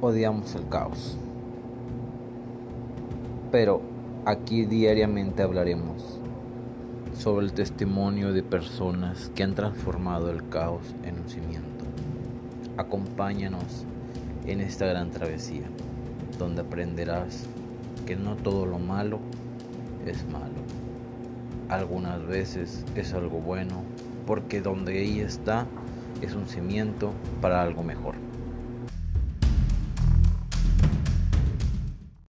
odiamos el caos. Pero aquí diariamente hablaremos sobre el testimonio de personas que han transformado el caos en un cimiento. Acompáñanos en esta gran travesía, donde aprenderás que no todo lo malo es malo. Algunas veces es algo bueno, porque donde ella está es un cimiento para algo mejor.